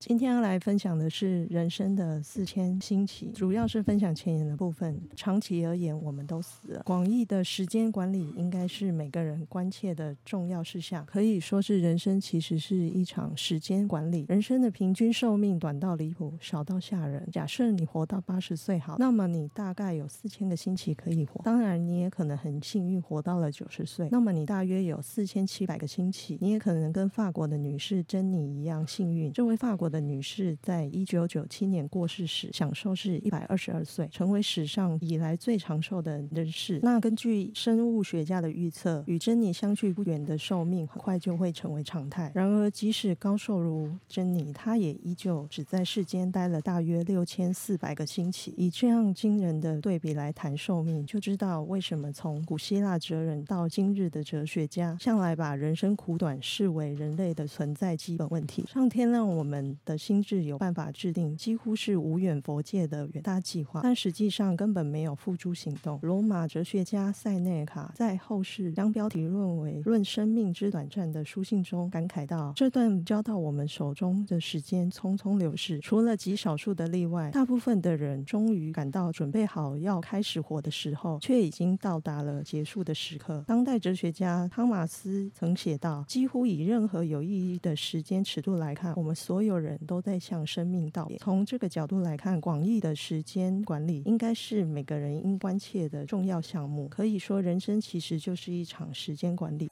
今天要来分享的是人生的四千星期，主要是分享前言的部分。长期而言，我们都死了。广义的时间管理应该是每个人关切的重要事项，可以说是人生其实是一场时间管理。人生的平均寿命短到离谱，少到吓人。假设你活到八十岁好，那么你大概有四千个星期可以活。当然，你也可能很幸运活到了九十岁，那么你大约有四千七百个星期。你也可能跟法国的女士珍妮一样幸运。这位法国的女士在一九九七年过世时，享受是一百二十二岁，成为史上以来最长寿的人士。那根据生物学家的预测，与珍妮相距不远的寿命，很快就会成为常态。然而，即使高寿如珍妮，她也依旧只在世间待了大约六千四百个星期。以这样惊人的对比来谈寿命，就知道为什么从古希腊哲人到今日的哲学家，向来把人生苦短视为人类的存在基本问题。上天让我们的心智有办法制定几乎是无远佛界的远大计划，但实际上根本没有付诸行动。罗马哲学家塞内卡在后世将标题论为《论生命之短暂》的书信中感慨道：“这段交到我们手中的时间匆匆流逝，除了极少数的例外，大部分的人终于感到准备好要开始活的时候，却已经到达了结束的时刻。”当代哲学家汤马斯曾写道：“几乎以任何有意义的时间尺度来看，我们所有人人都在向生命道别。”从这个角度来看，广义的时间管理应该是每个人应关切的重要项目。可以说，人生其实就是一场时间管理。